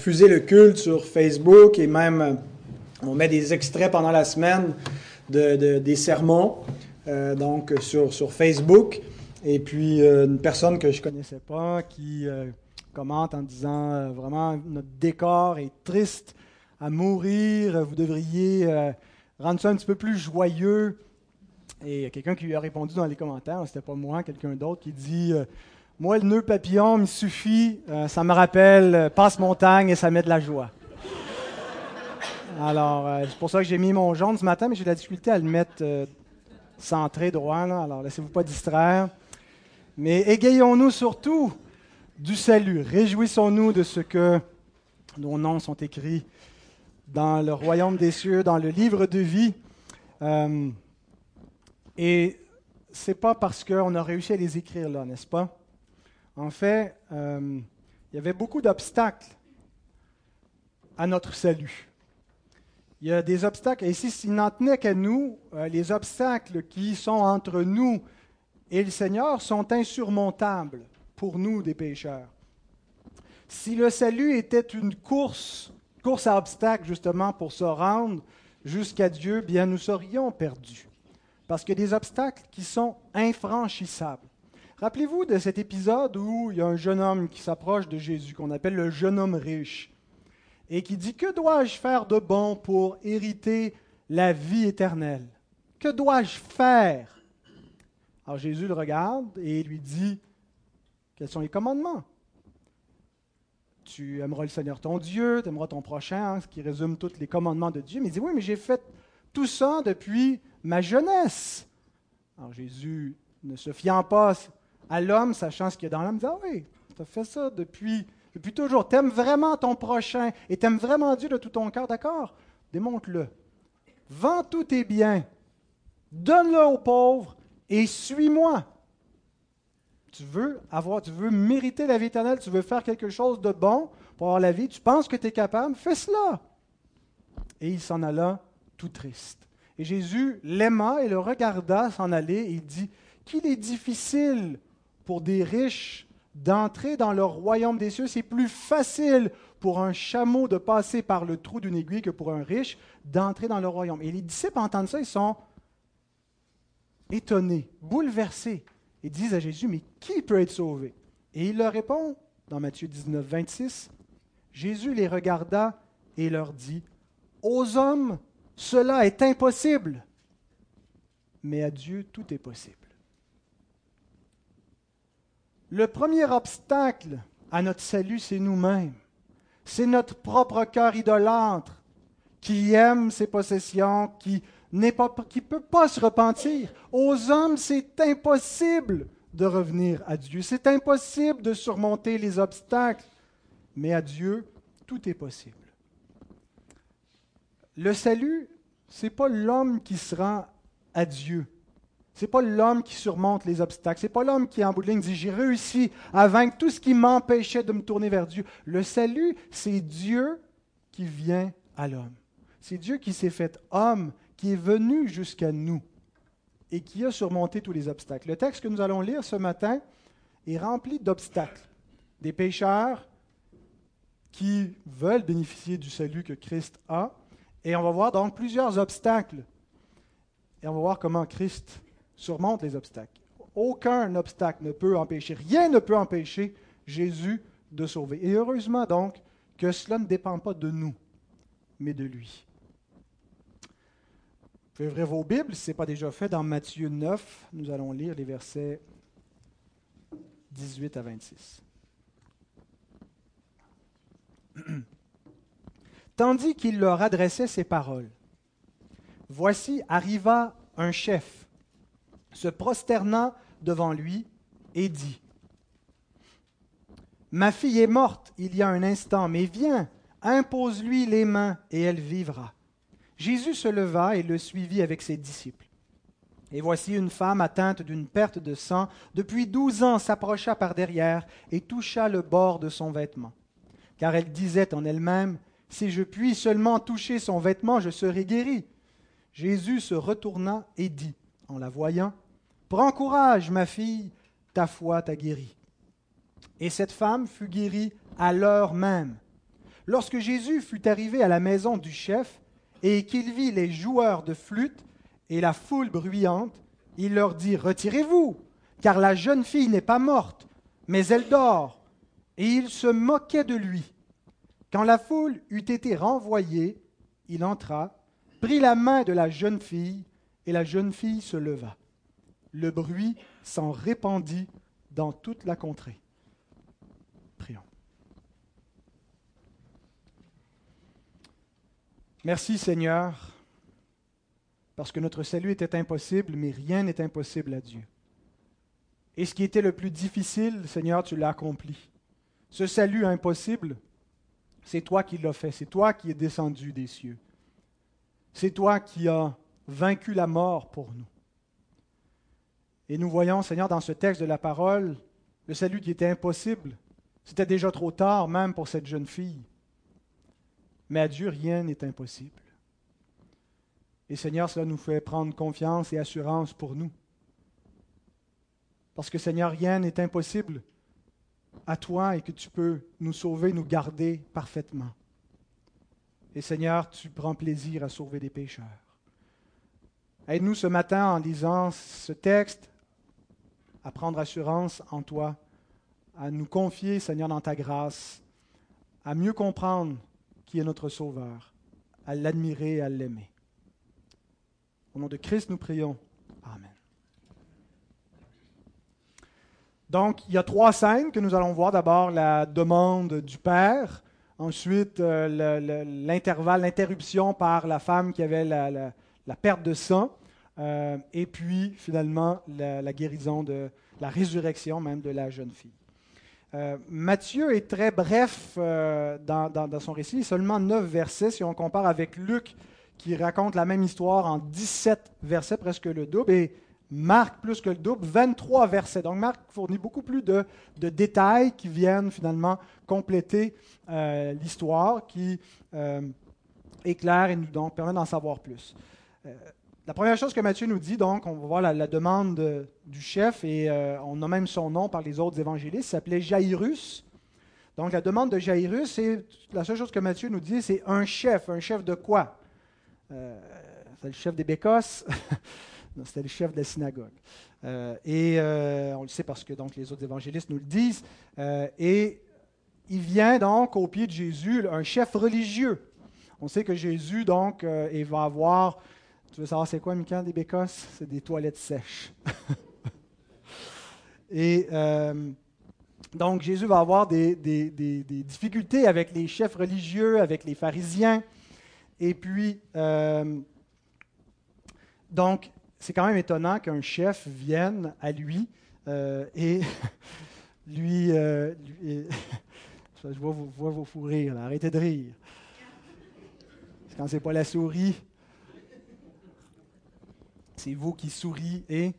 diffuser le culte sur Facebook et même euh, on met des extraits pendant la semaine de, des sermons donc sur, sur Facebook. Et puis une personne que je connaissais pas qui commente en disant vraiment notre décor est triste à mourir, vous devriez rendre ça un petit peu plus joyeux. Et quelqu'un qui lui a répondu dans les commentaires, c'était pas moi, quelqu'un d'autre, qui dit euh, Moi, le nœud papillon me suffit, euh, ça me rappelle euh, passe-montagne et ça met de la joie. Alors, c'est pour ça que j'ai mis mon jaune ce matin, mais j'ai de la difficulté à le mettre centré droit, alors laissez-vous pas distraire. Mais égayons-nous surtout du salut, réjouissons-nous de ce que nos noms sont écrits dans le royaume des cieux, dans le livre de vie. Et c'est pas parce qu'on a réussi à les écrire là, n'est-ce pas? En fait, euh, il y avait beaucoup d'obstacles à notre salut. Il y a des obstacles, et si s'il n'en tenait qu'à nous, euh, les obstacles qui sont entre nous et le Seigneur sont insurmontables pour nous, des pécheurs. Si le salut était une course, course à obstacles justement pour se rendre jusqu'à Dieu, bien nous serions perdus parce qu'il y a des obstacles qui sont infranchissables. Rappelez-vous de cet épisode où il y a un jeune homme qui s'approche de Jésus, qu'on appelle le jeune homme riche, et qui dit, Que dois-je faire de bon pour hériter la vie éternelle? Que dois-je faire Alors Jésus le regarde et lui dit, Quels sont les commandements? Tu aimeras le Seigneur ton Dieu, tu aimeras ton prochain, hein, ce qui résume tous les commandements de Dieu. Mais il dit, oui, mais j'ai fait tout ça depuis ma jeunesse. Alors Jésus, ne se fiant pas à l'homme, sachant ce qu'il y a dans l'homme, dit Ah oui, tu as fait ça depuis, depuis toujours. Tu aimes vraiment ton prochain et tu aimes vraiment Dieu de tout ton cœur, d'accord? Démontre-le. Vends tous tes biens, donne-le aux pauvres et suis-moi. Tu veux avoir, tu veux mériter la vie éternelle, tu veux faire quelque chose de bon pour avoir la vie, tu penses que tu es capable, fais cela. Et il s'en alla tout triste. Et Jésus l'aima et le regarda s'en aller et il dit Qu'il est difficile pour des riches d'entrer dans le royaume des cieux. C'est plus facile pour un chameau de passer par le trou d'une aiguille que pour un riche d'entrer dans le royaume. Et les disciples entendent ça, ils sont étonnés, bouleversés. Ils disent à Jésus, mais qui peut être sauvé Et il leur répond dans Matthieu 19, 26, Jésus les regarda et leur dit, aux hommes, cela est impossible. Mais à Dieu, tout est possible. Le premier obstacle à notre salut, c'est nous-mêmes. C'est notre propre cœur idolâtre qui aime ses possessions, qui ne peut pas se repentir. Aux hommes, c'est impossible de revenir à Dieu. C'est impossible de surmonter les obstacles. Mais à Dieu, tout est possible. Le salut, ce n'est pas l'homme qui se rend à Dieu. Ce n'est pas l'homme qui surmonte les obstacles. Ce n'est pas l'homme qui, en bout de ligne, dit J'ai réussi à vaincre tout ce qui m'empêchait de me tourner vers Dieu. Le salut, c'est Dieu qui vient à l'homme. C'est Dieu qui s'est fait homme, qui est venu jusqu'à nous et qui a surmonté tous les obstacles. Le texte que nous allons lire ce matin est rempli d'obstacles. Des pécheurs qui veulent bénéficier du salut que Christ a, et on va voir donc plusieurs obstacles. Et on va voir comment Christ surmonte les obstacles. Aucun obstacle ne peut empêcher, rien ne peut empêcher Jésus de sauver. Et heureusement donc que cela ne dépend pas de nous, mais de lui. Vous pouvez ouvrir vos Bibles, si ce n'est pas déjà fait, dans Matthieu 9, nous allons lire les versets 18 à 26. tandis qu'il leur adressait ces paroles. Voici arriva un chef, se prosterna devant lui et dit, Ma fille est morte il y a un instant, mais viens, impose-lui les mains et elle vivra. Jésus se leva et le suivit avec ses disciples. Et voici une femme atteinte d'une perte de sang depuis douze ans s'approcha par derrière et toucha le bord de son vêtement, car elle disait en elle-même, si je puis seulement toucher son vêtement, je serai guéri. Jésus se retourna et dit, en la voyant, Prends courage, ma fille, ta foi t'a guéri. Et cette femme fut guérie à l'heure même. Lorsque Jésus fut arrivé à la maison du chef et qu'il vit les joueurs de flûte et la foule bruyante, il leur dit, Retirez-vous, car la jeune fille n'est pas morte, mais elle dort. Et il se moquait de lui. Quand la foule eut été renvoyée, il entra, prit la main de la jeune fille, et la jeune fille se leva. Le bruit s'en répandit dans toute la contrée. Prions. Merci Seigneur, parce que notre salut était impossible, mais rien n'est impossible à Dieu. Et ce qui était le plus difficile, Seigneur, tu l'as accompli. Ce salut impossible, c'est toi qui l'as fait, c'est toi qui es descendu des cieux. C'est toi qui as vaincu la mort pour nous. Et nous voyons, Seigneur, dans ce texte de la parole, le salut qui était impossible. C'était déjà trop tard même pour cette jeune fille. Mais à Dieu, rien n'est impossible. Et Seigneur, cela nous fait prendre confiance et assurance pour nous. Parce que Seigneur, rien n'est impossible à toi et que tu peux nous sauver, nous garder parfaitement. Et Seigneur, tu prends plaisir à sauver des pécheurs. Aide-nous ce matin en lisant ce texte à prendre assurance en toi, à nous confier, Seigneur, dans ta grâce, à mieux comprendre qui est notre Sauveur, à l'admirer et à l'aimer. Au nom de Christ, nous prions. Amen. Donc, il y a trois scènes que nous allons voir. D'abord, la demande du Père. Ensuite, euh, l'intervalle, l'interruption par la femme qui avait la, perte de sang. Euh, et puis, finalement, la, guérison de la résurrection même de la jeune fille. Euh, Matthieu est très bref euh, dans, son récit, seulement 9 versets si on compare avec Luc qui raconte la même histoire en 17 versets, presque le double, et Marc plus que le double, 23 versets. Donc Marc fournit beaucoup plus de, détails qui viennent finalement compléter l'histoire, qui éclairent et nous permettent d'en savoir plus. La première chose que Matthieu nous dit, donc, on va voir la, demande du chef, et euh, on a même son nom par les autres évangélistes, il s'appelait Jairus. Donc, la demande de Jairus, c'est la seule chose que Matthieu nous dit, c'est un chef. Un chef de quoi? Euh, C'est le chef des Bécosses C'était le chef de la synagogue. Euh, et on le sait parce que donc, les autres évangélistes nous le disent. et il vient donc au pied de Jésus, un chef religieux. On sait que Jésus, donc, il va avoir tu veux savoir c'est quoi, Michael, des bécosses? C'est des toilettes sèches. Et euh, donc, Jésus va avoir des, difficultés avec les chefs religieux, avec les pharisiens. Et puis, euh, donc, c'est quand même étonnant qu'un chef vienne à lui euh, et lui. je vois, vos, vos fous rires, arrêtez de rire. Quand c'est pas la souris, c'est vous qui souris et...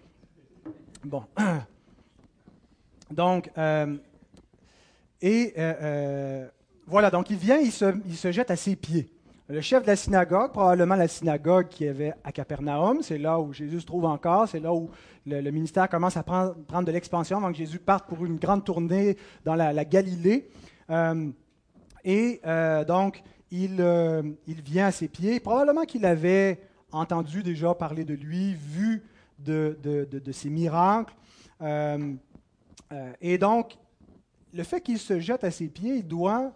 Bon. Donc, euh, et euh, euh, voilà, donc il vient, il se, il se, jette à ses pieds. Le chef de la synagogue, probablement la synagogue qui avait à Capernaum, c'est là où Jésus se trouve encore, c'est là où le, ministère commence à prendre, de l'expansion avant que Jésus parte pour une grande tournée dans la, Galilée. et donc, il vient à ses pieds. Probablement qu'il avait entendu déjà parler de lui, vu de, ses miracles. Euh, euh, et donc, le fait qu'il se jette à ses pieds, il doit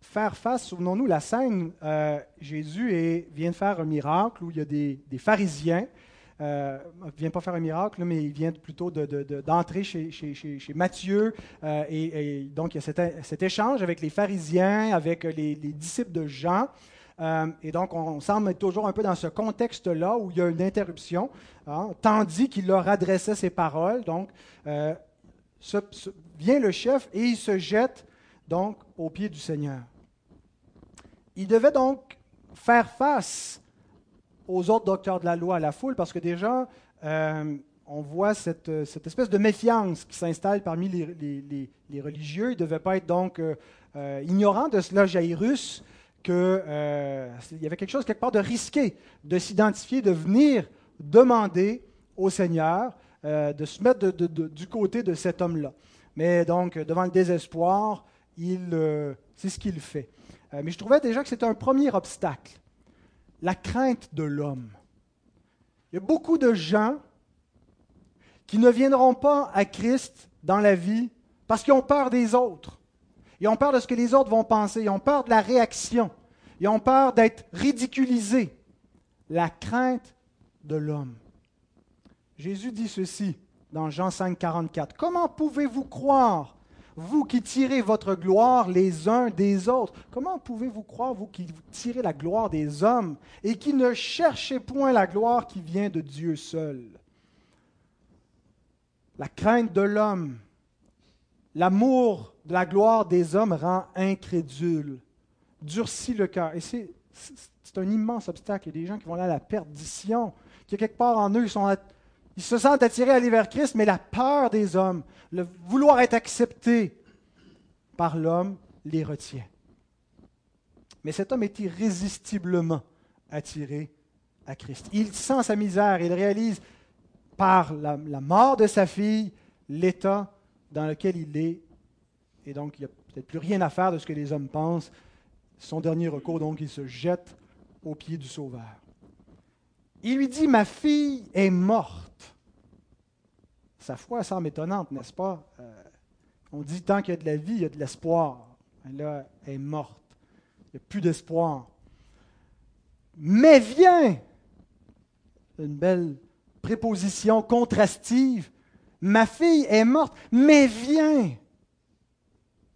faire face, souvenons-nous, la scène, euh, Jésus vient de faire un miracle où il y a des, pharisiens, il ne vient pas faire un miracle, mais il vient plutôt d'entrer chez, chez, Matthieu, et, donc il y a cet, échange avec les pharisiens, avec les disciples de Jean, euh, et donc, on semble être toujours un peu dans ce contexte-là où il y a une interruption, hein, tandis qu'il leur adressait ses paroles. Donc, euh, vient le chef et il se jette donc aux pieds du Seigneur. Il devait donc faire face aux autres docteurs de la loi, à la foule, parce que déjà, euh, on voit cette, espèce de méfiance qui s'installe parmi les, religieux. Il ne devait pas être donc ignorant de cela, Jairus, qu'il euh, y avait quelque chose quelque part de risqué de s'identifier, de venir demander au Seigneur euh, de se mettre du côté de cet homme-là. Mais donc, devant le désespoir, euh, C'est ce qu'il fait. Mais je trouvais déjà que c'était un premier obstacle, la crainte de l'homme. Il y a beaucoup de gens qui ne viendront pas à Christ dans la vie parce qu'ils ont peur des autres. Ils ont peur de ce que les autres vont penser. Ils ont peur de la réaction. Ils ont peur d'être ridiculisés. La crainte de l'homme. Jésus dit ceci dans Jean 5, 44. Comment pouvez-vous croire, vous qui tirez votre gloire les uns des autres? Comment pouvez-vous croire, vous qui tirez la gloire des hommes et qui ne cherchez point la gloire qui vient de Dieu seul? La crainte de l'homme, l'amour la gloire des hommes rend incrédule, durcit le cœur. Et c'est, un immense obstacle. Il y a des gens qui vont aller à la perdition, qui, quelque part en eux, ils ils se sentent attirés à aller vers Christ, mais la peur des hommes, le vouloir être accepté par l'homme, les retient. Mais cet homme est irrésistiblement attiré à Christ. Il sent sa misère, il réalise par la, mort de sa fille l'état dans lequel il est, et donc il n'y a peut-être plus rien à faire de ce que les hommes pensent. Son dernier recours, donc, il se jette aux pieds du Sauveur. Il lui dit, ma fille est morte. Sa foi semble étonnante, n'est-ce pas? Euh, on dit, tant qu'il y a de la vie, il y a de l'espoir. Elle est morte. Il n'y a plus d'espoir. Mais viens! Une belle préposition contrastive. Ma fille est morte, mais viens!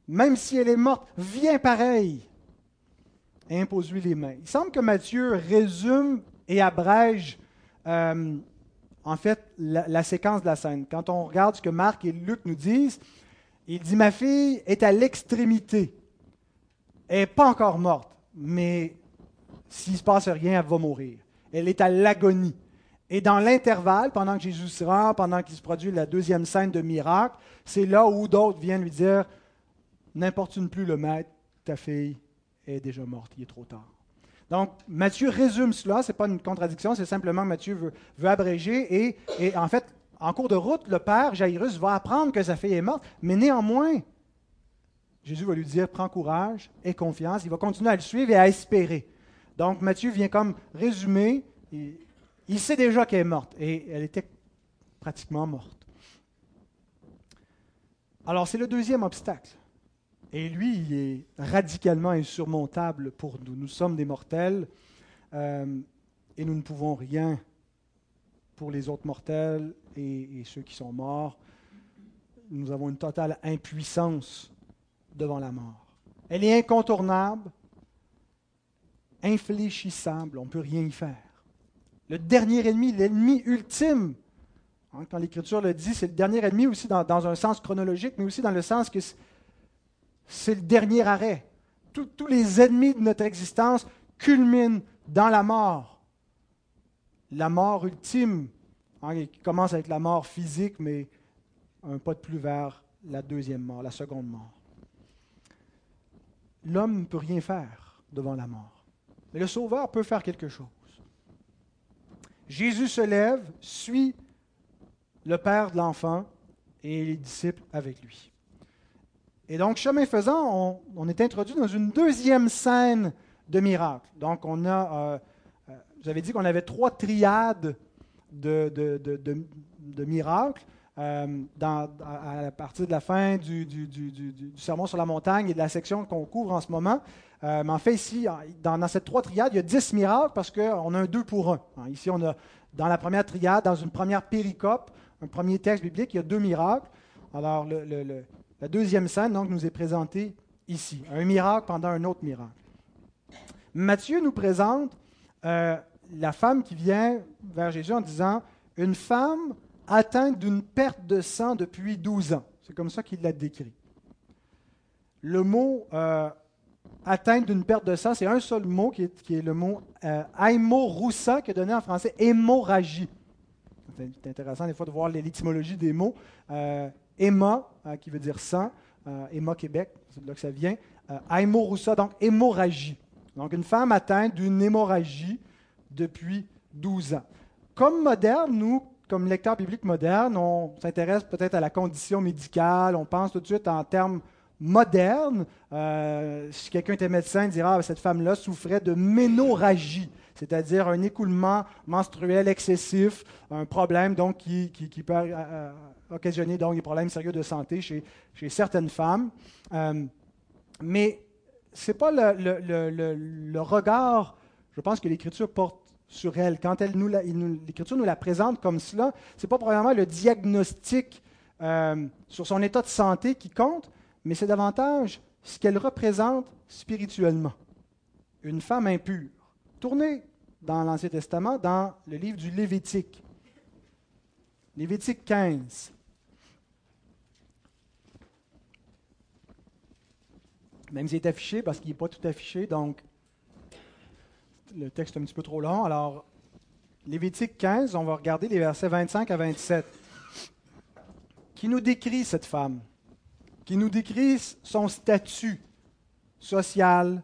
Même si elle est morte, viens pareil. Impose-lui les mains. Il semble que Matthieu résume et abrège euh, en fait la, séquence de la scène. Quand on regarde ce que Marc et Luc nous disent, il dit Ma fille est à l'extrémité. Elle n'est pas encore morte, mais s'il ne se passe rien, elle va mourir. Elle est à l'agonie. Et dans l'intervalle, pendant que Jésus se rend, pendant qu'il se produit la deuxième scène de miracle, c'est là où d'autres viennent lui dire N'importune plus le maître, ta fille est déjà morte, il est trop tard. Donc, Matthieu résume cela, ce n'est pas une contradiction, c'est simplement Matthieu veut, abréger. Et, en fait, en cours de route, le père Jairus va apprendre que sa fille est morte, mais néanmoins, Jésus va lui dire Prends courage, aie confiance. Il va continuer à le suivre et à espérer. Donc, Matthieu vient comme résumer. il sait déjà qu'elle est morte et elle était pratiquement morte. Alors, c'est le deuxième obstacle. Et lui, il est radicalement insurmontable pour nous. Nous sommes des mortels euh, et nous ne pouvons rien pour les autres mortels et, ceux qui sont morts. Nous avons une totale impuissance devant la mort. Elle est incontournable, infléchissable, on ne peut rien y faire. Le dernier ennemi, l'ennemi ultime, hein, quand l'Écriture le dit, c'est le dernier ennemi aussi dans, dans, un sens chronologique, mais aussi dans le sens que c'est le dernier arrêt. tous les ennemis de notre existence culminent dans la mort. La mort ultime, qui commence avec la mort physique, mais un pas de plus vers la deuxième mort, la seconde mort. L'homme ne peut rien faire devant la mort. Mais le Sauveur peut faire quelque chose. Jésus se lève, suit le Père de l'enfant et les disciples avec lui. Et donc, chemin faisant, on, est introduit dans une deuxième scène de miracle. Donc, on a, euh, euh, j'avais dit qu'on avait trois triades de, miracles. Euh, à, partir de la fin du, sermon sur la montagne et de la section qu'on couvre en ce moment. mais en fait, ici, dans, dans, cette trois triades, il y a dix miracles parce qu'on a un deux pour un. Hein, ici, on a dans la première triade, dans une première péricope, un premier texte biblique, il y a deux miracles. Alors, le, la deuxième scène donc, nous est présentée ici, un miracle pendant un autre miracle. Matthieu nous présente euh, la femme qui vient vers Jésus en disant Une femme atteinte d'une perte de sang depuis 12 ans. C'est comme ça qu'il l'a décrit. Le mot euh, atteinte d'une perte de sang, c'est un seul mot qui est, le mot euh, aimoroussa, qui est donné en français hémorragie. C'est intéressant des fois de voir l'étymologie des mots. Euh, Emma, euh, qui veut dire sang, euh, Emma Québec, c'est de là que ça vient. Euh, donc hémorragie. Donc une femme atteinte d'une hémorragie depuis 12 ans. Comme moderne, nous, comme lecteurs bibliques modernes, on s'intéresse peut-être à la condition médicale, on pense tout de suite en termes moderne, si quelqu'un était médecin, il dira ah, cette femme-là souffrait de ménorragie, c'est-à-dire un écoulement menstruel excessif, un problème donc qui, qui, peut occasionner donc des problèmes sérieux de santé chez, chez certaines femmes. mais ce n'est pas le, le, le, regard, je pense, que l'Écriture porte sur elle. Quand elle nous l'Écriture nous la présente comme cela, ce n'est pas probablement le diagnostic euh, sur son état de santé qui compte, mais c'est davantage ce qu'elle représente spirituellement. Une femme impure. Tournez dans l'Ancien Testament, dans le livre du Lévitique. Lévitique 15. Même s'il est affiché, parce qu'il n'est pas tout affiché, donc le texte est un petit peu trop long. Alors, Lévitique 15, on va regarder les versets 25 à 27, qui nous décrit cette femme, qui nous décrit son statut social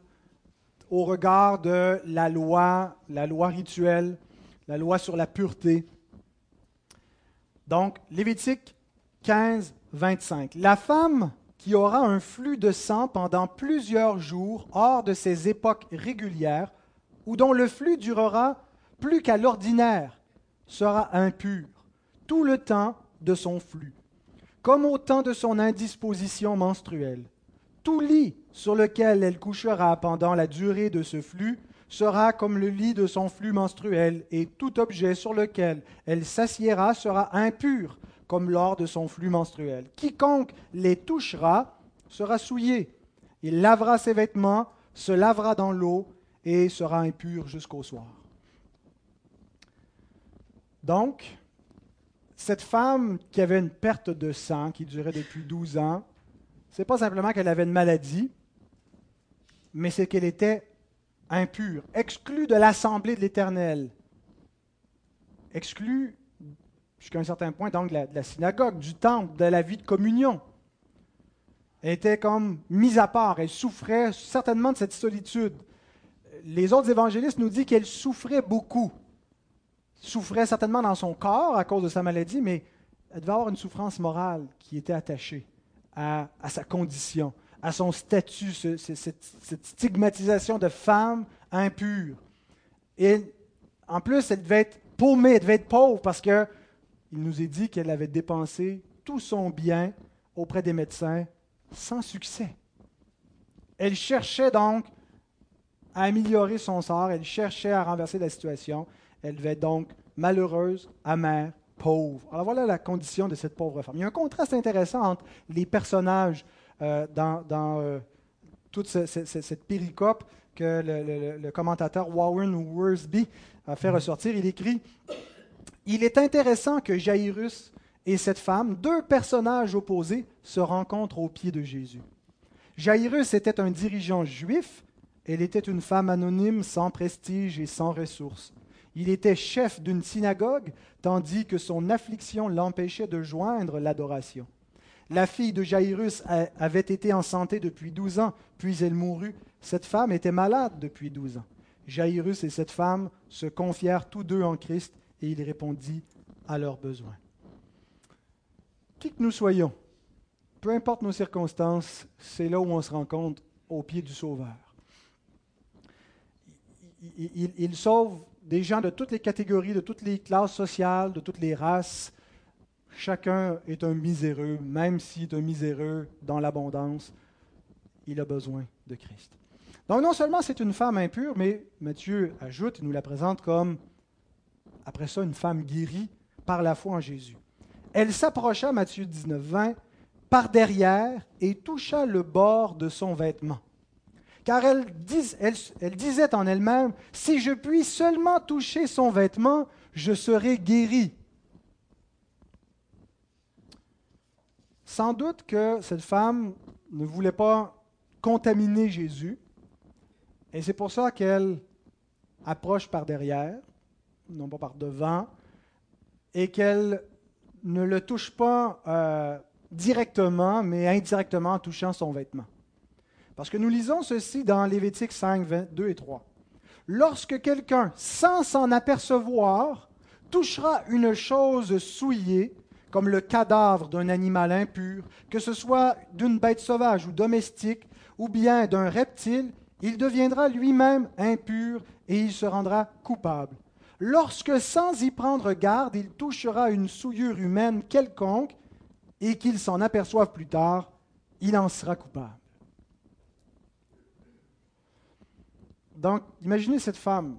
au regard de la loi, la loi rituelle, la loi sur la pureté. Donc, Lévitique 15, 25. La femme qui aura un flux de sang pendant plusieurs jours hors de ses époques régulières, ou dont le flux durera plus qu'à l'ordinaire, sera impur tout le temps de son flux, comme au temps de son indisposition menstruelle. Tout lit sur lequel elle couchera pendant la durée de ce flux sera comme le lit de son flux menstruel, et tout objet sur lequel elle s'assiera sera impur comme lors de son flux menstruel. Quiconque les touchera sera souillé. Il lavera ses vêtements, se lavera dans l'eau et sera impur jusqu'au soir. Donc, cette femme qui avait une perte de sang qui durait depuis 12 ans, n'est pas simplement qu'elle avait une maladie, mais c'est qu'elle était impure, exclue de l'assemblée de l'Éternel, exclue jusqu'à un certain point, donc, de la, synagogue, du temple, de la vie de communion. Elle était comme mise à part. Elle souffrait certainement de cette solitude. Les autres évangélistes nous disent qu'elle souffrait beaucoup. Souffrait certainement dans son corps à cause de sa maladie, mais elle devait avoir une souffrance morale qui était attachée à, sa condition, à son statut, cette, stigmatisation de femme impure. Et en plus, elle devait être paumée, elle devait être pauvre parce que il nous est dit qu'elle avait dépensé tout son bien auprès des médecins sans succès. Elle cherchait donc à améliorer son sort, elle cherchait à renverser la situation, elle devait être donc malheureuse, amère, pauvre. Alors voilà la condition de cette pauvre femme. Il y a un contraste intéressant entre les personnages euh, dans, euh, toute cette péricope que le, commentateur Warren Worsby a fait ressortir. Il écrit il est intéressant que Jairus et cette femme, deux personnages opposés, se rencontrent aux pieds de Jésus. Jairus était un dirigeant juif, elle était une femme anonyme sans prestige et sans ressources. Il était chef d'une synagogue, tandis que son affliction l'empêchait de joindre l'adoration. La fille de Jairus avait été en santé depuis douze ans, puis elle mourut. Cette femme était malade depuis douze ans. Jairus et cette femme se confièrent tous deux en Christ et il répondit à leurs besoins. Qui que nous soyons, peu importe nos circonstances, c'est là où on se rencontre au pied du Sauveur. Il, sauve des gens de toutes les catégories, de toutes les classes sociales, de toutes les races. Chacun est un miséreux, même s'il est un miséreux dans l'abondance, il a besoin de Christ. Donc non seulement c'est une femme impure, mais Matthieu ajoute, il nous la présente comme après ça, une femme guérie par la foi en Jésus. Elle s'approcha, Matthieu 19, 20, par derrière et toucha le bord de son vêtement. Car elle, disait en elle-même, si je puis seulement toucher son vêtement, je serai guérie. Sans doute que cette femme ne voulait pas contaminer Jésus, et c'est pour ça qu'elle approche par derrière, non pas par devant, et qu'elle ne le touche pas euh, directement, mais indirectement en touchant son vêtement. Parce que nous lisons ceci dans Lévitique 5, 22 et 3. Lorsque quelqu'un, sans s'en apercevoir, touchera une chose souillée, comme le cadavre d'un animal impur, que ce soit d'une bête sauvage ou domestique, ou bien d'un reptile, il deviendra lui-même impur et il se rendra coupable. Lorsque sans y prendre garde, il touchera une souillure humaine quelconque et qu'il s'en aperçoive plus tard, il en sera coupable. Donc, imaginez cette femme.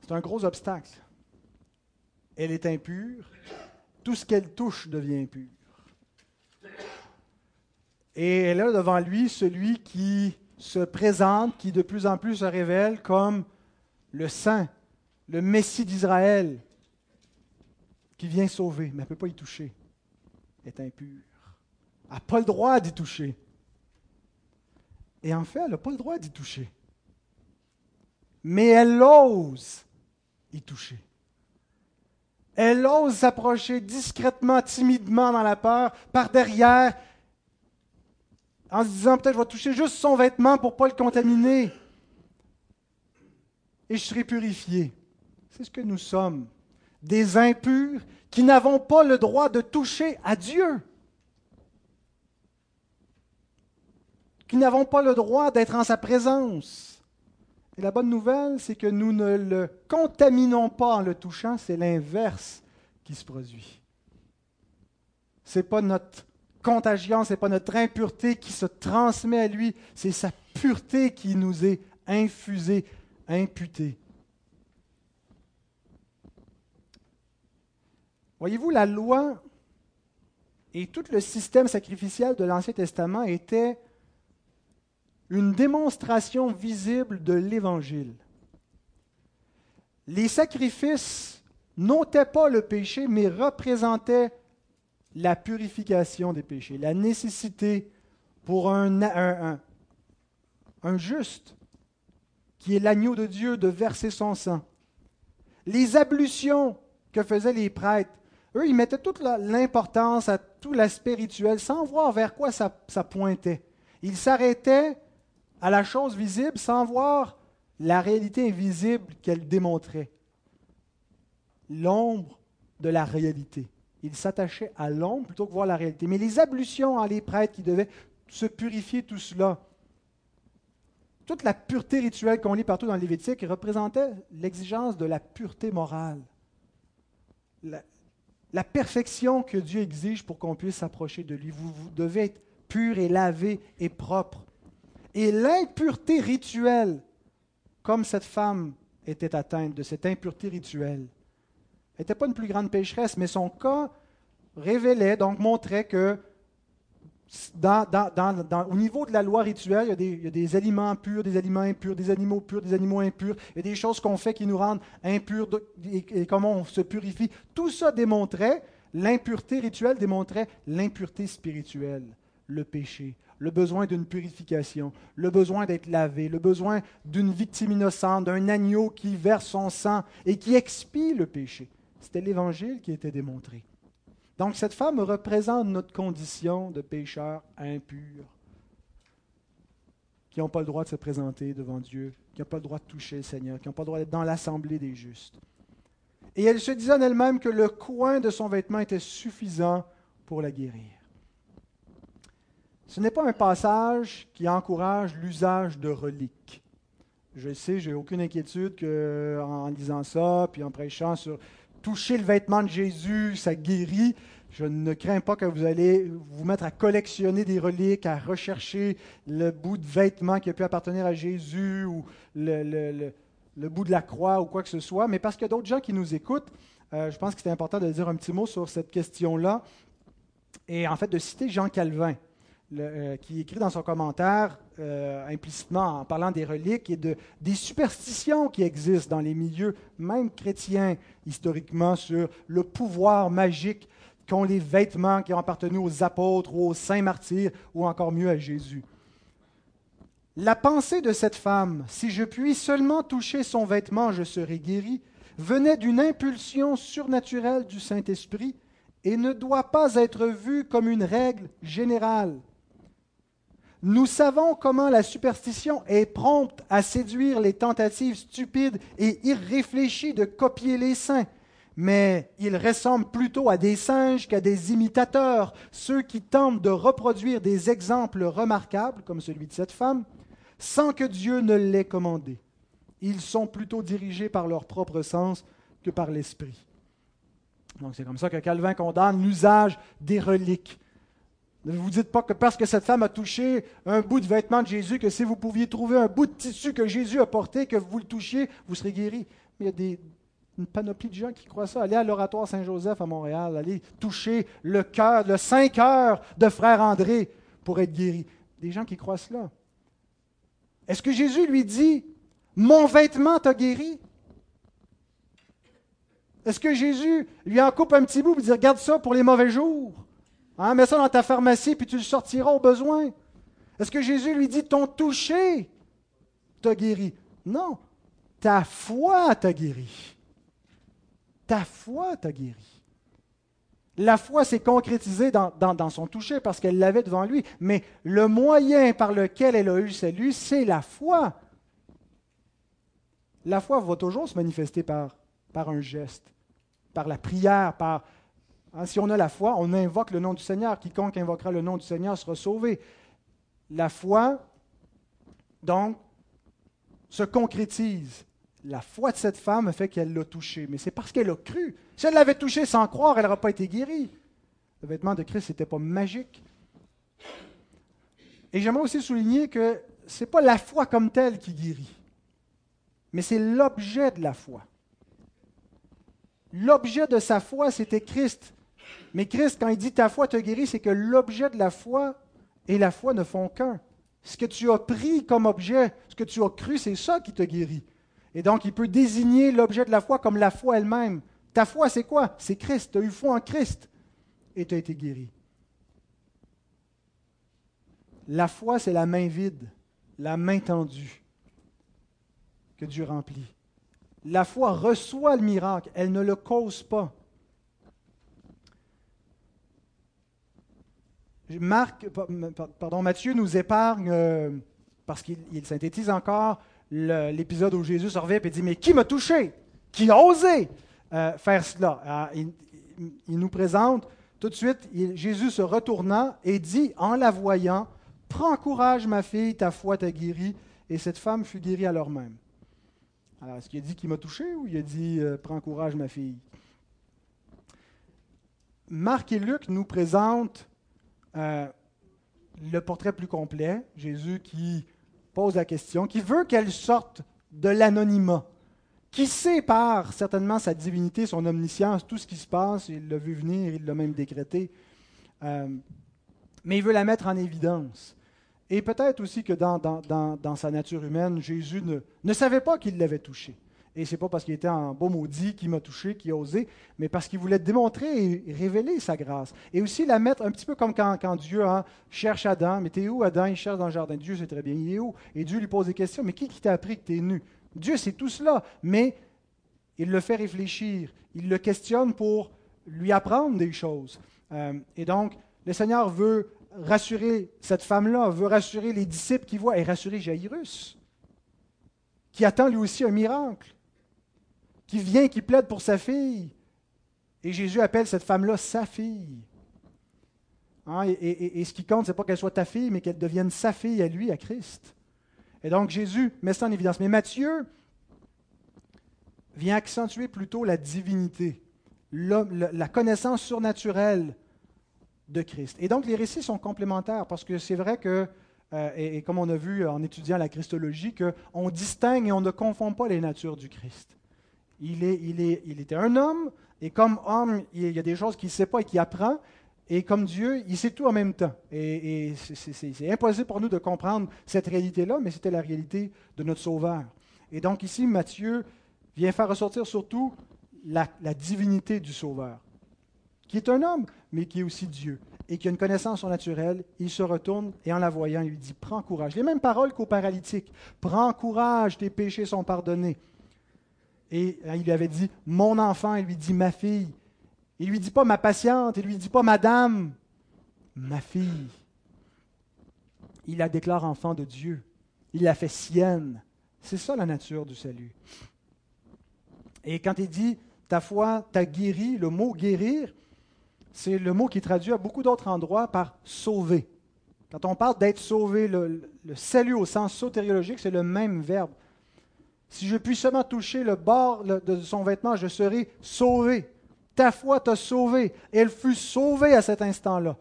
C'est un gros obstacle. Elle est impure. Tout ce qu'elle touche devient impur. Et elle a devant lui celui qui se présente, qui de plus en plus se révèle comme le Saint, le Messie d'Israël, qui vient sauver, mais elle ne peut pas y toucher. Elle est impure. Elle n'a pas le droit d'y toucher. Et en fait, elle n'a pas le droit d'y toucher. Mais elle ose y toucher. Elle ose s'approcher discrètement, timidement dans la peur, par derrière, en se disant peut-être je vais toucher juste son vêtement pour ne pas le contaminer. Et je serai purifié. C'est ce que nous sommes. Des impurs qui n'avons pas le droit de toucher à Dieu. Qui n'avons pas le droit d'être en sa présence. Et la bonne nouvelle, c'est que nous ne le contaminons pas en le touchant, c'est l'inverse qui se produit. Ce n'est pas notre contagion, ce n'est pas notre impureté qui se transmet à lui, c'est sa pureté qui nous est infusée, imputée. Voyez-vous, la loi et tout le système sacrificiel de l'Ancien Testament était une démonstration visible de l'Évangile. Les sacrifices n'ôtaient pas le péché, mais représentaient la purification des péchés, la nécessité pour un, un, juste, qui est l'agneau de Dieu, de verser son sang. Les ablutions que faisaient les prêtres, eux, ils mettaient toute l'importance à tout l'aspect sans voir vers quoi ça, ça pointait. Ils s'arrêtaient à la chose visible sans voir la réalité invisible qu'elle démontrait. L'ombre de la réalité. Il s'attachait à l'ombre plutôt que voir la réalité. Mais les ablutions, les prêtres qui devaient se purifier tout cela, toute la pureté rituelle qu'on lit partout dans Lévitique représentait l'exigence de la pureté morale. La, perfection que Dieu exige pour qu'on puisse s'approcher de lui. Vous devez être pur et lavé et propre. Et l'impureté rituelle, comme cette femme était atteinte de cette impureté rituelle, n'était pas une plus grande pécheresse, mais son cas révélait, donc montrait que au niveau de la loi rituelle, il y, a des, aliments purs, des aliments impurs, des animaux purs, des animaux impurs. Il y a des choses qu'on fait qui nous rendent impurs et, comment on se purifie. Tout ça démontrait, l'impureté rituelle démontrait l'impureté spirituelle, le péché, le besoin d'une purification, le besoin d'être lavé, le besoin d'une victime innocente, d'un agneau qui verse son sang et qui expie le péché. C'était l'Évangile qui était démontré. Donc cette femme représente notre condition de pécheurs impurs, qui n'ont pas le droit de se présenter devant Dieu, qui n'ont pas le droit de toucher le Seigneur, qui n'ont pas le droit d'être dans l'assemblée des justes. Et elle se disait en elle-même que le coin de son vêtement était suffisant pour la guérir. Ce n'est pas un passage qui encourage l'usage de reliques. Je sais, j'ai aucune inquiétude qu'en lisant ça, puis en prêchant sur toucher le vêtement de Jésus, ça guérit. Je ne crains pas que vous allez vous mettre à collectionner des reliques, à rechercher le bout de vêtement qui a pu appartenir à Jésus ou le, bout de la croix ou quoi que ce soit. Mais parce qu'il y a d'autres gens qui nous écoutent, euh, je pense que c'est important de dire un petit mot sur cette question-là et en fait de citer Jean Calvin. Euh, qui écrit dans son commentaire, euh, implicitement en parlant des reliques et de, des superstitions qui existent dans les milieux, même chrétiens, historiquement, sur le pouvoir magique qu'ont les vêtements qui ont appartenu aux apôtres ou aux saints martyrs, ou encore mieux à Jésus. La pensée de cette femme, si je puis seulement toucher son vêtement, je serai guéri, venait d'une impulsion surnaturelle du Saint-Esprit et ne doit pas être vue comme une règle générale. Nous savons comment la superstition est prompte à séduire les tentatives stupides et irréfléchies de copier les saints. mais ils ressemblent plutôt à des singes qu'à des imitateurs, ceux qui tentent de reproduire des exemples remarquables, comme celui de cette femme, sans que Dieu ne l'ait commandé. Ils sont plutôt dirigés par leur propre sens que par l'esprit. Donc c'est comme ça que Calvin condamne l'usage des reliques. Ne vous dites pas que parce que cette femme a touché un bout de vêtement de Jésus, que si vous pouviez trouver un bout de tissu que Jésus a porté, que vous le touchiez, vous serez guéri. Mais il y a une panoplie de gens qui croient ça. Allez à l'oratoire Saint-Joseph à Montréal, allez toucher le cœur, le saint cœur de frère André pour être guéri. Des gens qui croient cela. Est-ce que Jésus lui dit Mon vêtement t'a guéri Est-ce que Jésus lui en coupe un petit bout et dit Garde ça pour les mauvais jours hein, Mets ça dans ta pharmacie puis tu le sortiras au besoin Est-ce que Jésus lui dit Ton toucher t'a guéri? Non, ta foi t'a guéri. Ta foi t'a guéri. La foi s'est concrétisée dans, son toucher parce qu'elle l'avait devant lui. Mais le moyen par lequel elle a eu salut, c'est la foi. La foi va toujours se manifester par, par un geste, par la prière, par... Hein, si on a la foi, on invoque le nom du Seigneur. Quiconque invoquera le nom du Seigneur sera sauvé. La foi, donc, se concrétise la foi de cette femme fait qu'elle l'a touché, mais c'est parce qu'elle a cru. Si elle l'avait touché sans croire, elle n'aurait pas été guérie. Le vêtement de Christ n'était pas magique. Et j'aimerais aussi souligner que ce n'est pas la foi comme telle qui guérit, mais c'est l'objet de la foi. L'objet de sa foi, c'était Christ. Mais Christ, quand il dit ta foi te guérit, c'est que l'objet de la foi et la foi ne font qu'un. Ce que tu as pris comme objet, ce que tu as cru, c'est ça qui te guérit. Et donc, il peut désigner l'objet de la foi comme la foi elle-même. Ta foi, c'est quoi? C'est Christ. Tu as eu foi en Christ et tu as été guéri. La foi, c'est la main vide, la main tendue que Dieu remplit. La foi reçoit le miracle, elle ne le cause pas. Marc, pardon, Matthieu nous épargne, euh, parce qu'il synthétise encore, l'épisode où Jésus se et dit Mais qui m'a touché? Qui a osé euh, faire cela ah, il, nous présente tout de suite Jésus se retournant et dit en la voyant Prends courage, ma fille, ta foi t'a guérie. Et cette femme fut guérie alors même. Alors, est-ce qu'il a dit qui m'a touché ou il a dit euh, Prends courage, ma fille Marc et Luc nous présentent euh, le portrait plus complet. Jésus qui pose la question, qui veut qu'elle sorte de l'anonymat, qui par certainement sa divinité, son omniscience, tout ce qui se passe, il l'a vu venir, il l'a même décrété, euh, mais il veut la mettre en évidence. Et peut-être aussi que dans, sa nature humaine, Jésus ne, savait pas qu'il l'avait touché. Et ce n'est pas parce qu'il était en beau maudit qu'il m'a touché, qu'il a osé, mais parce qu'il voulait démontrer et révéler sa grâce. Et aussi la mettre un petit peu comme quand, Dieu hein, cherche Adam. Mais t'es où, Adam? Il cherche dans le jardin. Dieu sait très bien, il est où? Et Dieu lui pose des questions. Mais qui, qui t'a appris que tu es nu? Dieu sait tout cela, mais il le fait réfléchir. Il le questionne pour lui apprendre des choses. Euh, et donc, le Seigneur veut rassurer cette femme-là, veut rassurer les disciples qui voient et rassurer Jairus, qui attend lui aussi un miracle qui vient, qui plaide pour sa fille. Et Jésus appelle cette femme-là sa fille. Hein, et, ce qui compte, ce n'est pas qu'elle soit ta fille, mais qu'elle devienne sa fille à lui, à Christ. Et donc Jésus met ça en évidence. Mais Matthieu vient accentuer plutôt la divinité, la connaissance surnaturelle de Christ. Et donc les récits sont complémentaires parce que c'est vrai que, euh, et, comme on a vu en étudiant la Christologie, qu'on distingue et on ne confond pas les natures du Christ. Il, est, il, est, il était un homme, et comme homme, il y a des choses qu'il ne sait pas et qu'il apprend. Et comme Dieu, il sait tout en même temps. Et, c'est impossible pour nous de comprendre cette réalité-là, mais c'était la réalité de notre Sauveur. Et donc ici, Matthieu vient faire ressortir surtout la, divinité du Sauveur, qui est un homme, mais qui est aussi Dieu, et qui a une connaissance surnaturelle. Il se retourne et en la voyant, il lui dit, prends courage. Les mêmes paroles qu'au paralytique. Prends courage, tes péchés sont pardonnés. Et hein, il lui avait dit mon enfant, il lui dit ma fille. Il lui dit pas ma patiente, il lui dit pas madame, ma fille. Il la déclare enfant de Dieu. Il la fait sienne. C'est ça la nature du salut. Et quand il dit Ta foi t'a guéri. Le mot guérir, c'est le mot qui traduit à beaucoup d'autres endroits par sauver. Quand on parle d'être sauvé, le, salut au sens sotériologique, c'est le même verbe. Si je puis seulement toucher le bord de son vêtement, je serai sauvé. Ta foi t'a sauvé. Et elle fut sauvée à cet instant-là.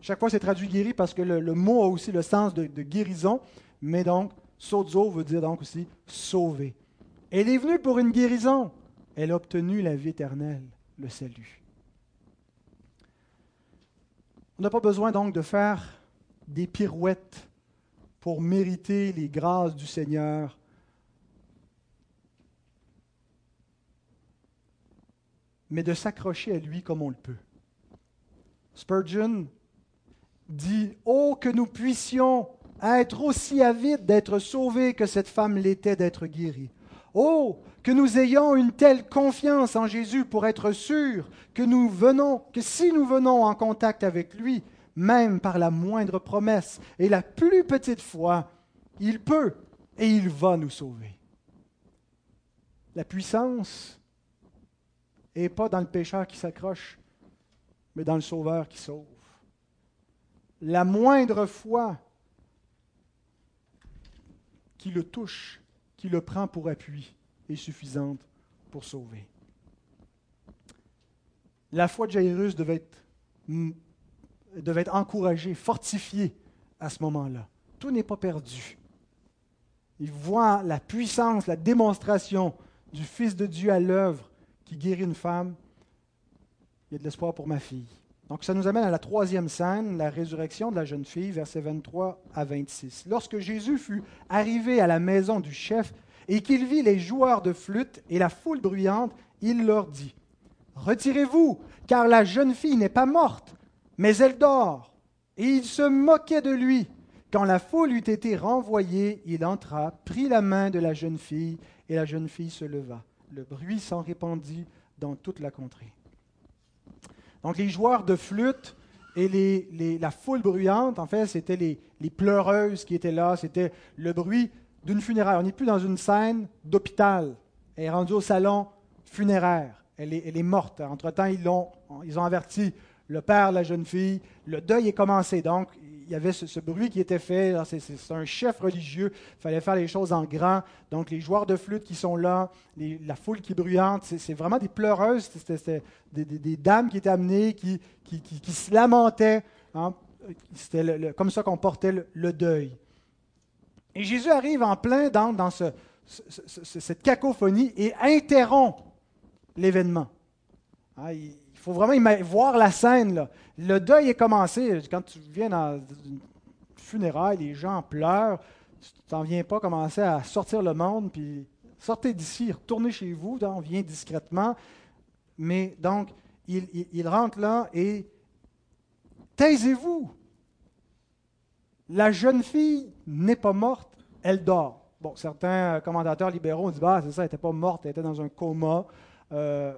Chaque fois, c'est traduit guéri parce que le, mot a aussi le sens de, guérison. Mais donc, sozo veut dire donc aussi sauvé. Elle est venue pour une guérison. Elle a obtenu la vie éternelle, le salut. On n'a pas besoin donc de faire des pirouettes pour mériter les grâces du Seigneur. Mais de s'accrocher à lui comme on le peut. Spurgeon dit Oh, que nous puissions être aussi avides d'être sauvés que cette femme l'était d'être guérie. Oh, que nous ayons une telle confiance en Jésus pour être sûrs que nous venons, que si nous venons en contact avec lui, même par la moindre promesse et la plus petite foi, il peut et il va nous sauver. La puissance n'est pas dans le pécheur qui s'accroche, mais dans le sauveur qui sauve. La moindre foi qui le touche, qui le prend pour appui, est suffisante pour sauver. La foi de Jairus devait être devait être encouragé, fortifié à ce moment-là. Tout n'est pas perdu. Il voit la puissance, la démonstration du Fils de Dieu à l'œuvre qui guérit une femme. Il y a de l'espoir pour ma fille. Donc ça nous amène à la troisième scène, la résurrection de la jeune fille, versets 23 à 26. Lorsque Jésus fut arrivé à la maison du chef et qu'il vit les joueurs de flûte et la foule bruyante, il leur dit, Retirez-vous, car la jeune fille n'est pas morte, mais elle dort. Et il se moquait de lui. Quand la foule eut été renvoyée, il entra, prit la main de la jeune fille, et la jeune fille se leva. Le bruit s'en répandit dans toute la contrée. Donc les joueurs de flûte et la foule bruyante, en fait, c'était les, pleureuses qui étaient là, c'était le bruit d'une funéraire. On n'est plus dans une scène d'hôpital. Elle est rendue au salon funéraire. Elle est, morte. Entre-temps, ils, ont, ils averti le père la jeune fille. Le deuil est commencé. Donc, y avait ce, bruit qui était fait. C'est un chef religieux. Il fallait faire les choses en grand. Donc, les joueurs de flûte qui sont là, la foule qui bruyante, c'est vraiment des pleureuses. C'était des, dames qui étaient amenées, qui, qui, se lamentaient. Hein. C'était comme ça qu'on portait le, deuil. Et Jésus arrive en plein dans, dans cette cacophonie et interrompt l'événement. Il faut vraiment voir la scène. Le deuil est commencé. Quand tu viens dans une funéraille, les gens pleurent. Tu t'en viens pas commencer à sortir le monde, puis sortez d'ici, retournez chez vous, donc vient discrètement. Mais donc, il, il rentre là et taisez-vous. La jeune fille n'est pas morte, elle dort. Bon, certains commentateurs libéraux disent bah, c'est ça, elle n'était pas morte, elle était dans un coma. Euh,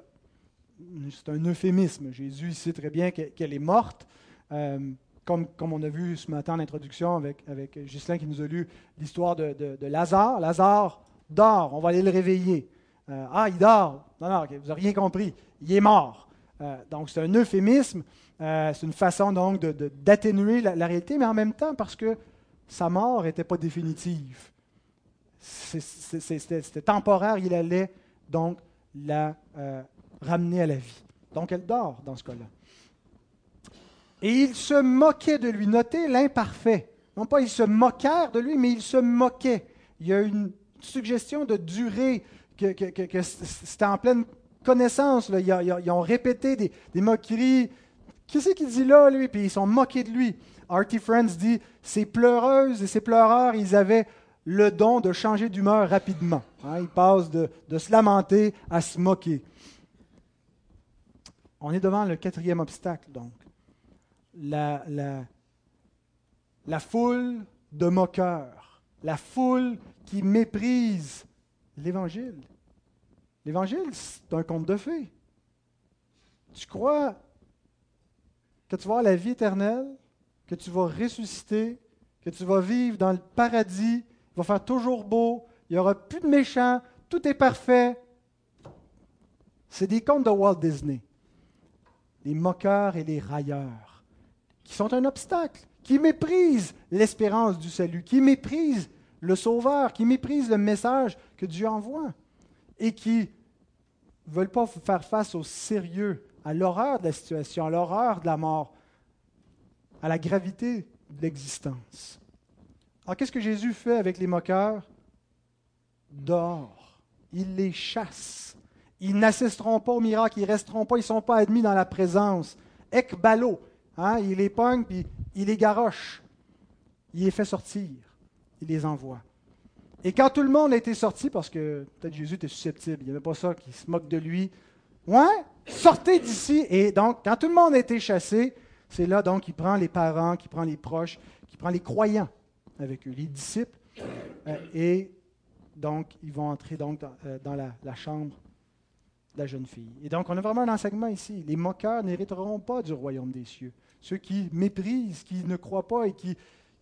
c'est un euphémisme. Jésus sait très bien qu'elle est morte. Euh, comme, on a vu ce matin en introduction avec, avec Ghislain qui nous a lu l'histoire de, Lazare. Lazare dort, on va aller le réveiller. Euh, ah, il dort. Non, non, vous n'avez rien compris. Il est mort. Euh, donc c'est un euphémisme. c'est une façon donc d'atténuer la, la, réalité, mais en même temps parce que sa mort n'était pas définitive. C'était temporaire, il allait donc la ramenée à la vie. Donc elle dort dans ce cas-là. Et ils se moquaient de lui. Notez l'imparfait. Non pas ils se moquèrent de lui, mais ils se moquaient. Il y a une suggestion de durée, que, c'était en pleine connaissance. Ils, ont répété des, moqueries. Qu'est-ce qu'il dit là, lui? Puis ils sont moqués de lui. Artie Friends dit, ces pleureuses et ces pleureurs, ils avaient le don de changer d'humeur rapidement. Hein, ils passent de, de se lamenter à se moquer. On est devant le quatrième obstacle, donc. La, foule de moqueurs, la foule qui méprise l'Évangile. L'Évangile, c'est un conte de fées. Tu crois que tu vas avoir la vie éternelle, que tu vas ressusciter, que tu vas vivre dans le paradis, il va faire toujours beau, il n'y aura plus de méchants, tout est parfait. C'est des contes de Walt Disney. Les moqueurs et les railleurs, qui sont un obstacle, qui méprisent l'espérance du salut, qui méprisent le Sauveur, qui méprisent le message que Dieu envoie et qui ne veulent pas faire face au sérieux, à l'horreur de la situation, à l'horreur de la mort, à la gravité de l'existence. Alors qu'est-ce que Jésus fait avec les moqueurs? Dehors. Il les chasse. Ils n'assisteront pas au miracle, ils ne resteront pas, ils ne sont pas admis dans la présence. Ekbalo, hein, il les pogne, puis il les garoche. Il les fait sortir. Il les envoie. Et quand tout le monde a été sorti, parce que peut-être Jésus était susceptible, il n'y avait pas ça qui se moque de lui. Ouais, sortez d'ici. Et donc, quand tout le monde a été chassé, c'est là donc qu'il prend les parents, qu'il prend les proches, qu'il prend les croyants avec eux, les disciples. Euh, et donc, ils vont entrer donc dans, euh, la, chambre la jeune fille. Et donc, on a vraiment un enseignement ici. Les moqueurs n'hériteront pas du royaume des cieux. Ceux qui méprisent, qui ne croient pas et qui,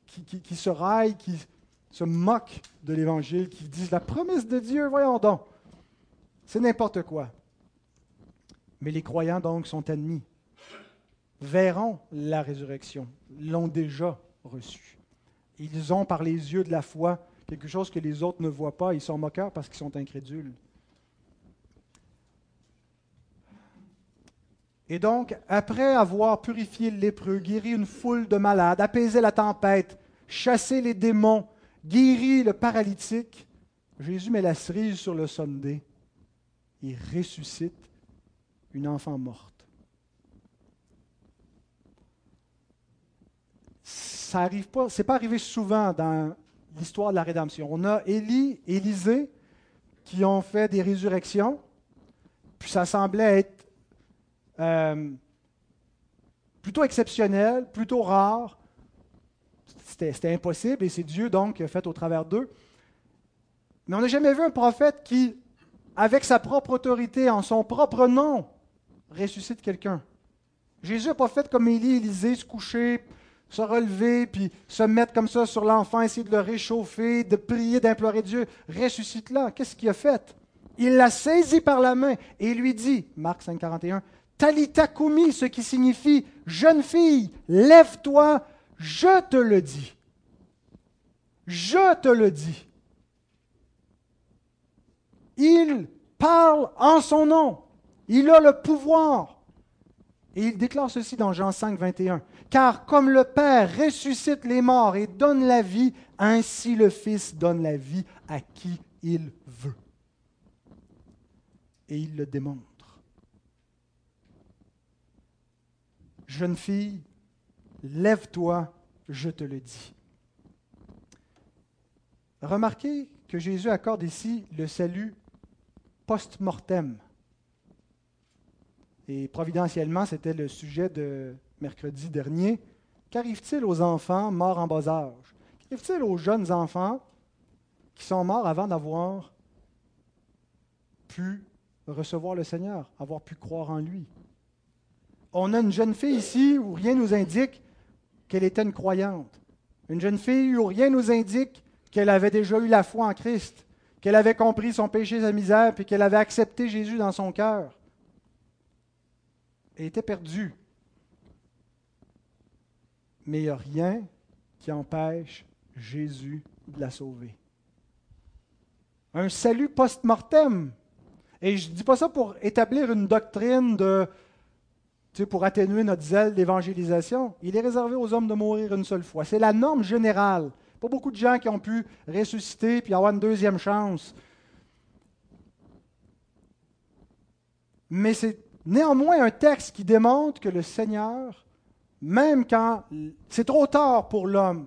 qui, qui, se raillent, qui se moquent de l'Évangile, qui disent la promesse de Dieu, voyons donc. C'est n'importe quoi. Mais les croyants, donc, sont ennemis, verront la résurrection, l'ont déjà reçue. Ils ont, par les yeux de la foi, quelque chose que les autres ne voient pas. Ils sont moqueurs parce qu'ils sont incrédules. Et donc, après avoir purifié le lépreux, guéri une foule de malades, apaisé la tempête, chassé les démons, guéri le paralytique, Jésus met la cerise sur le sondé et ressuscite une enfant morte. Ça arrive pas, c'est pas arrivé souvent dans l'histoire de la rédemption. On a Élie, Élisée qui ont fait des résurrections, puis ça semblait être euh, plutôt exceptionnel, plutôt rare. C'était impossible et c'est Dieu donc qui a fait au travers d'eux. Mais on n'a jamais vu un prophète qui, avec sa propre autorité, en son propre nom, ressuscite quelqu'un. Jésus n'a pas fait comme Élie, Élisée, se coucher, se relever, puis se mettre comme ça sur l'enfant, essayer de le réchauffer, de prier, d'implorer Dieu. Ressuscite-la. Qu'est-ce qu'il a fait? Il l'a saisi par la main et lui dit, Marc 5, 41, Talita Kumi, ce qui signifie Jeune fille, lève-toi, je te le dis. Je te le dis. Il parle en son nom. Il a le pouvoir. Et il déclare ceci dans Jean 5, 21. Car comme le Père ressuscite les morts et donne la vie, ainsi le Fils donne la vie à qui il veut. Et il le démontre. Jeune fille, lève-toi, je te le dis. Remarquez que Jésus accorde ici le salut post-mortem. Et providentiellement, c'était le sujet de mercredi dernier. Qu'arrive-t-il aux enfants morts en bas âge? Qu'arrive-t-il aux jeunes enfants qui sont morts avant d'avoir pu recevoir le Seigneur, avoir pu croire en lui? On a une jeune fille ici où rien nous indique qu'elle était une croyante. Une jeune fille où rien nous indique qu'elle avait déjà eu la foi en Christ, qu'elle avait compris son péché, sa misère, puis qu'elle avait accepté Jésus dans son cœur. Elle était perdue. Mais il n'y a rien qui empêche Jésus de la sauver. Un salut post-mortem. Et je ne dis pas ça pour établir une doctrine de pour atténuer notre zèle d'évangélisation, il est réservé aux hommes de mourir une seule fois. C'est la norme générale. Pas beaucoup de gens qui ont pu ressusciter puis avoir une deuxième chance. Mais c'est néanmoins un texte qui démontre que le Seigneur, même quand c'est trop tard pour l'homme,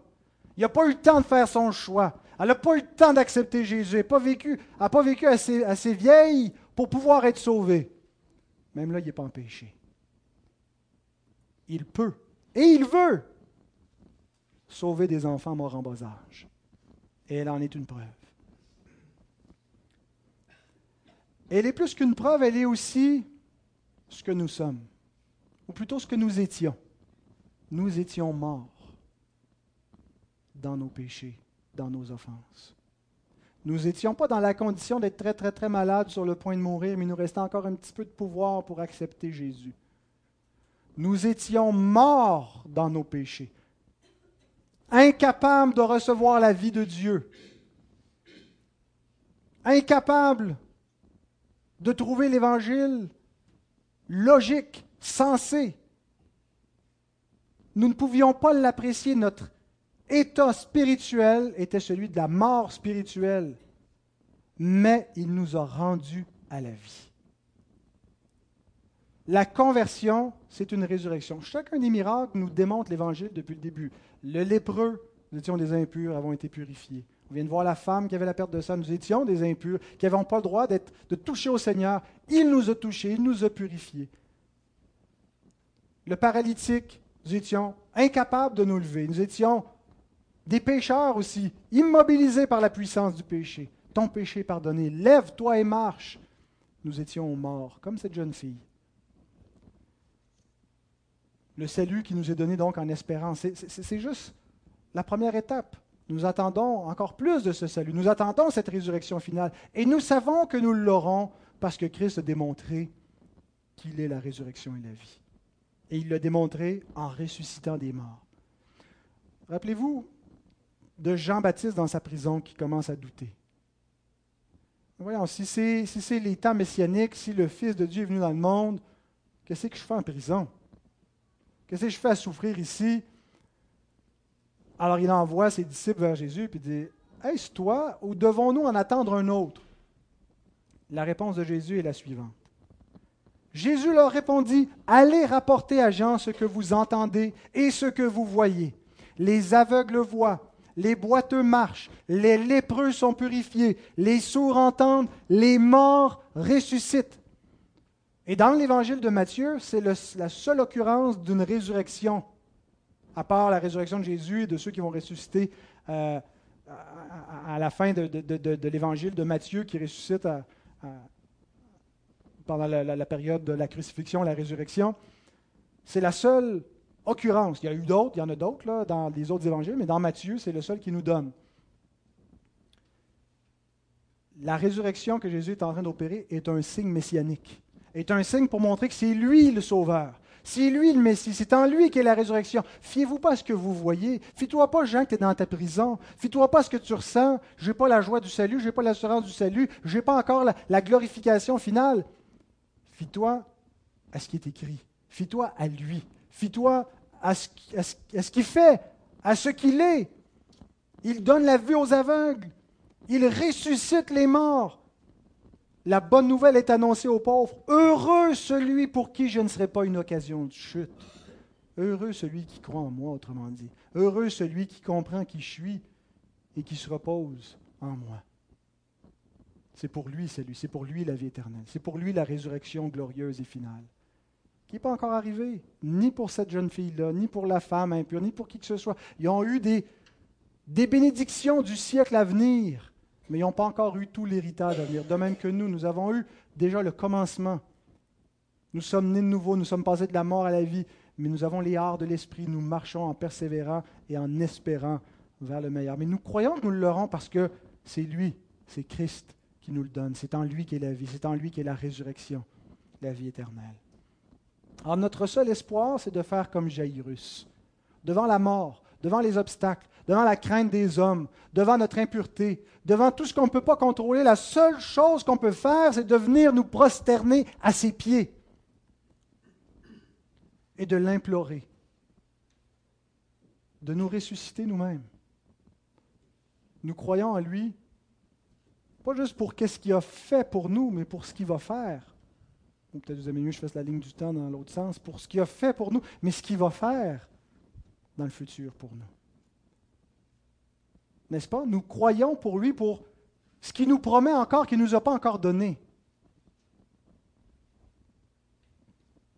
il n'a pas eu le temps de faire son choix. Elle n'a pas eu le temps d'accepter Jésus. Elle n'a pas vécu, pas vécu assez, assez vieille pour pouvoir être sauvée. Même là, il n'est pas en péché il peut et il veut sauver des enfants morts en bas âge. Et elle en est une preuve. Elle est plus qu'une preuve, elle est aussi ce que nous sommes, ou plutôt ce que nous étions. Nous étions morts dans nos péchés, dans nos offenses. Nous n'étions pas dans la condition d'être très, très, très malades sur le point de mourir, mais il nous restait encore un petit peu de pouvoir pour accepter Jésus. Nous étions morts dans nos péchés, incapables de recevoir la vie de Dieu, incapables de trouver l'Évangile logique, sensé. Nous ne pouvions pas l'apprécier. Notre état spirituel était celui de la mort spirituelle. Mais il nous a rendus à la vie. La conversion, c'est une résurrection. Chacun des miracles nous démontre l'Évangile depuis le début. Le lépreux, nous étions des impurs, avons été purifiés. On vient de voir la femme qui avait la perte de sang. Nous étions des impurs, qui n'avions pas le droit de toucher au Seigneur. Il nous a touchés, il nous a purifiés. Le paralytique, nous étions incapables de nous lever. Nous étions des pécheurs aussi, immobilisés par la puissance du péché. Ton péché est pardonné. Lève-toi et marche. Nous étions morts, comme cette jeune fille. Le salut qui nous est donné donc en espérance, c'est juste la première étape. Nous attendons encore plus de ce salut. Nous attendons cette résurrection finale. Et nous savons que nous l'aurons parce que Christ a démontré qu'il est la résurrection et la vie. Et il l'a démontré en ressuscitant des morts. Rappelez-vous de Jean-Baptiste dans sa prison qui commence à douter. Voyons, si c'est si les temps si le Fils de Dieu est venu dans le monde, qu'est-ce que je fais en prison? Qu'est-ce que je fais à souffrir ici? Alors il envoie ses disciples vers Jésus et dit Est-ce toi ou devons-nous en attendre un autre La réponse de Jésus est la suivante. Jésus leur répondit Allez rapporter à Jean ce que vous entendez et ce que vous voyez. Les aveugles voient, les boiteux marchent, les lépreux sont purifiés, les sourds entendent, les morts ressuscitent. Et dans l'évangile de Matthieu, c'est la seule occurrence d'une résurrection à part la résurrection de Jésus et de ceux qui vont ressusciter euh, à, la fin de, l'évangile de Matthieu, qui ressuscite pendant la, période de la crucifixion, la résurrection. C'est la seule occurrence. Il y a eu d'autres, il y en a d'autres dans les autres évangiles, mais dans Matthieu, c'est le seul qui nous donne. La résurrection que Jésus est en train d'opérer est un signe messianique, est un signe pour montrer que c'est lui le Sauveur. C'est lui le Messie, c'est en lui qu'est la résurrection. Fiez-vous pas à ce que vous voyez. Fie-toi pas, Jean, que tu es dans ta prison. Fie-toi pas à ce que tu ressens. Je n'ai pas la joie du salut, je n'ai pas l'assurance du salut, je n'ai pas encore la, glorification finale. Fie-toi à ce qui est écrit. Fie-toi à lui. Fie-toi à ce, à ce qu'il fait, à ce qu'il est. Il donne la vue aux aveugles. Il ressuscite les morts. La bonne nouvelle est annoncée aux pauvres. Heureux celui pour qui je ne serai pas une occasion de chute. Heureux celui qui croit en moi, autrement dit. Heureux celui qui comprend qui je suis et qui se repose en moi. C'est pour lui, c'est lui, c'est pour lui la vie éternelle. C'est pour lui la résurrection glorieuse et finale. Qui n'est pas encore arrivé, ni pour cette jeune fille-là, ni pour la femme impure, ni pour qui que ce soit. Ils ont eu des, des bénédictions du siècle à venir mais ils n'ont pas encore eu tout l'héritage à venir. De même que nous, nous avons eu déjà le commencement. Nous sommes nés de nouveau, nous sommes passés de la mort à la vie, mais nous avons les arts de l'esprit, nous marchons en persévérant et en espérant vers le meilleur. Mais nous croyons que nous l'aurons parce que c'est lui, c'est Christ qui nous le donne. C'est en lui qu'est la vie, c'est en lui qu'est la résurrection, la vie éternelle. Alors notre seul espoir, c'est de faire comme Jairus. Devant la mort, devant les obstacles, devant la crainte des hommes, devant notre impureté, devant tout ce qu'on ne peut pas contrôler, la seule chose qu'on peut faire, c'est de venir nous prosterner à ses pieds et de l'implorer, de nous ressusciter nous-mêmes. Nous croyons en lui, pas juste pour qu'est-ce qu'il a fait pour nous, mais pour ce qu'il va faire. Peut-être vous aimez mieux que je fasse la ligne du temps dans l'autre sens, pour ce qu'il a fait pour nous, mais ce qu'il va faire dans le futur pour nous n'est-ce pas? Nous croyons pour lui, pour ce qu'il nous promet encore, qu'il ne nous a pas encore donné.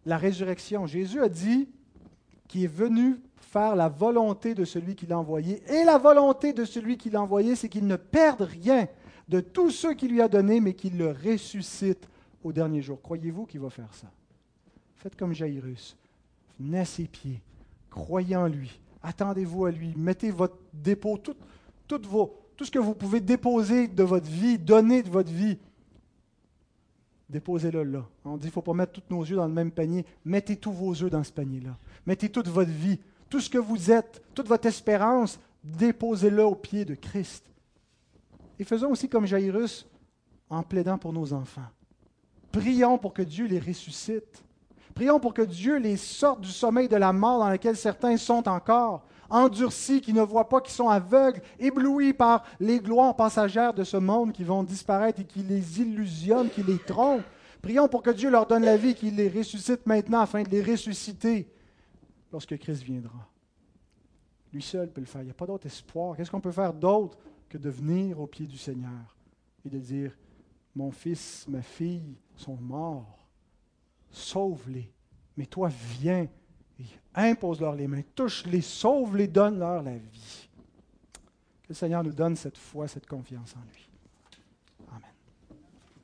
La résurrection. Jésus a dit qu'il est venu faire la volonté de celui qui l'a envoyé. Et la volonté de celui qui l'a envoyé, c'est qu'il ne perde rien de tout ce qu'il lui a donné, mais qu'il le ressuscite au dernier jour. Croyez-vous qu'il va faire ça? Faites comme Jairus. Venez à ses pieds. Croyez en lui. Attendez-vous à lui. Mettez votre dépôt, tout, vos, tout ce que vous pouvez déposer de votre vie, donner de votre vie, déposez-le là. On dit qu'il ne faut pas mettre tous nos yeux dans le même panier. Mettez tous vos œufs dans ce panier-là. Mettez toute votre vie, tout ce que vous êtes, toute votre espérance, déposez-le au pied de Christ. Et faisons aussi comme Jairus en plaidant pour nos enfants. Prions pour que Dieu les ressuscite. Prions pour que Dieu les sorte du sommeil de la mort dans lequel certains sont encore, endurcis, qui ne voient pas, qui sont aveugles, éblouis par les gloires passagères de ce monde qui vont disparaître et qui les illusionnent, qui les trompent. Prions pour que Dieu leur donne la vie, qu'il les ressuscite maintenant afin de les ressusciter lorsque Christ viendra. Lui seul peut le faire. Il n'y a pas d'autre espoir. Qu'est-ce qu'on peut faire d'autre que de venir au pied du Seigneur et de dire, mon fils, ma fille sont morts sauve-les. Mais toi, viens et impose-leur les mains, touche-les, sauve-les, donne-leur la vie. Que le Seigneur nous donne cette foi, cette confiance en lui.